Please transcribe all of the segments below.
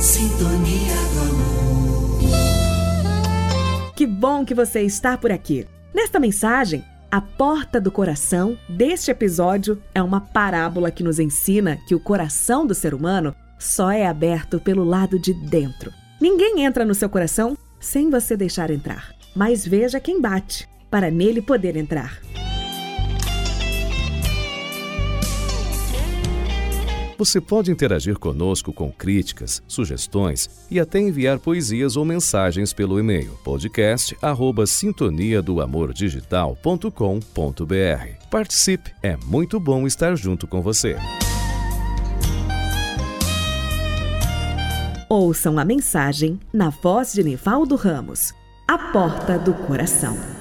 Sintonia do amor. Que bom que você está por aqui. Nesta mensagem, a porta do coração deste episódio é uma parábola que nos ensina que o coração do ser humano só é aberto pelo lado de dentro. Ninguém entra no seu coração sem você deixar entrar. Mas veja quem bate, para nele poder entrar. Você pode interagir conosco com críticas, sugestões e até enviar poesias ou mensagens pelo e-mail podcast@sintonia do amor digital.com.br. Participe, é muito bom estar junto com você. Ouçam a mensagem na voz de Nivaldo Ramos. A porta do coração.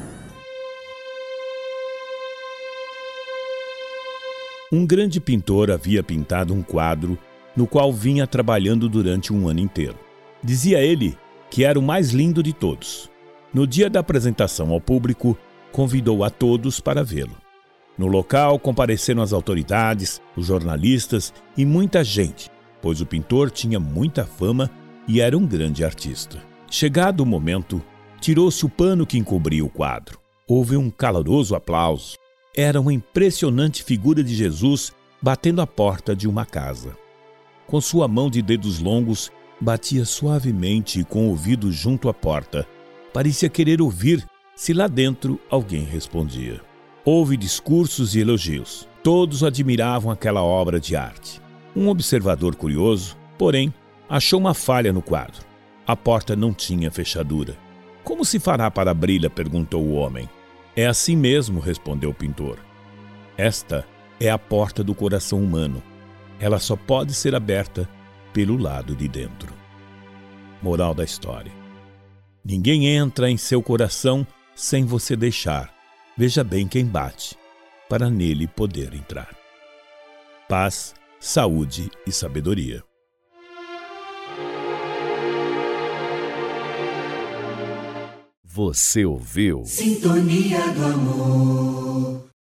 Um grande pintor havia pintado um quadro no qual vinha trabalhando durante um ano inteiro. Dizia ele que era o mais lindo de todos. No dia da apresentação ao público, convidou a todos para vê-lo. No local compareceram as autoridades, os jornalistas e muita gente, pois o pintor tinha muita fama e era um grande artista. Chegado o momento, tirou-se o pano que encobria o quadro. Houve um caloroso aplauso era uma impressionante figura de Jesus batendo a porta de uma casa. Com sua mão de dedos longos, batia suavemente com o ouvido junto à porta. Parecia querer ouvir se lá dentro alguém respondia. Houve discursos e elogios. Todos admiravam aquela obra de arte. Um observador curioso, porém, achou uma falha no quadro. A porta não tinha fechadura. Como se fará para abri-la? perguntou o homem. É assim mesmo, respondeu o pintor. Esta é a porta do coração humano. Ela só pode ser aberta pelo lado de dentro. Moral da história: Ninguém entra em seu coração sem você deixar. Veja bem quem bate, para nele poder entrar. Paz, saúde e sabedoria. Você ouviu? Sintonia do amor.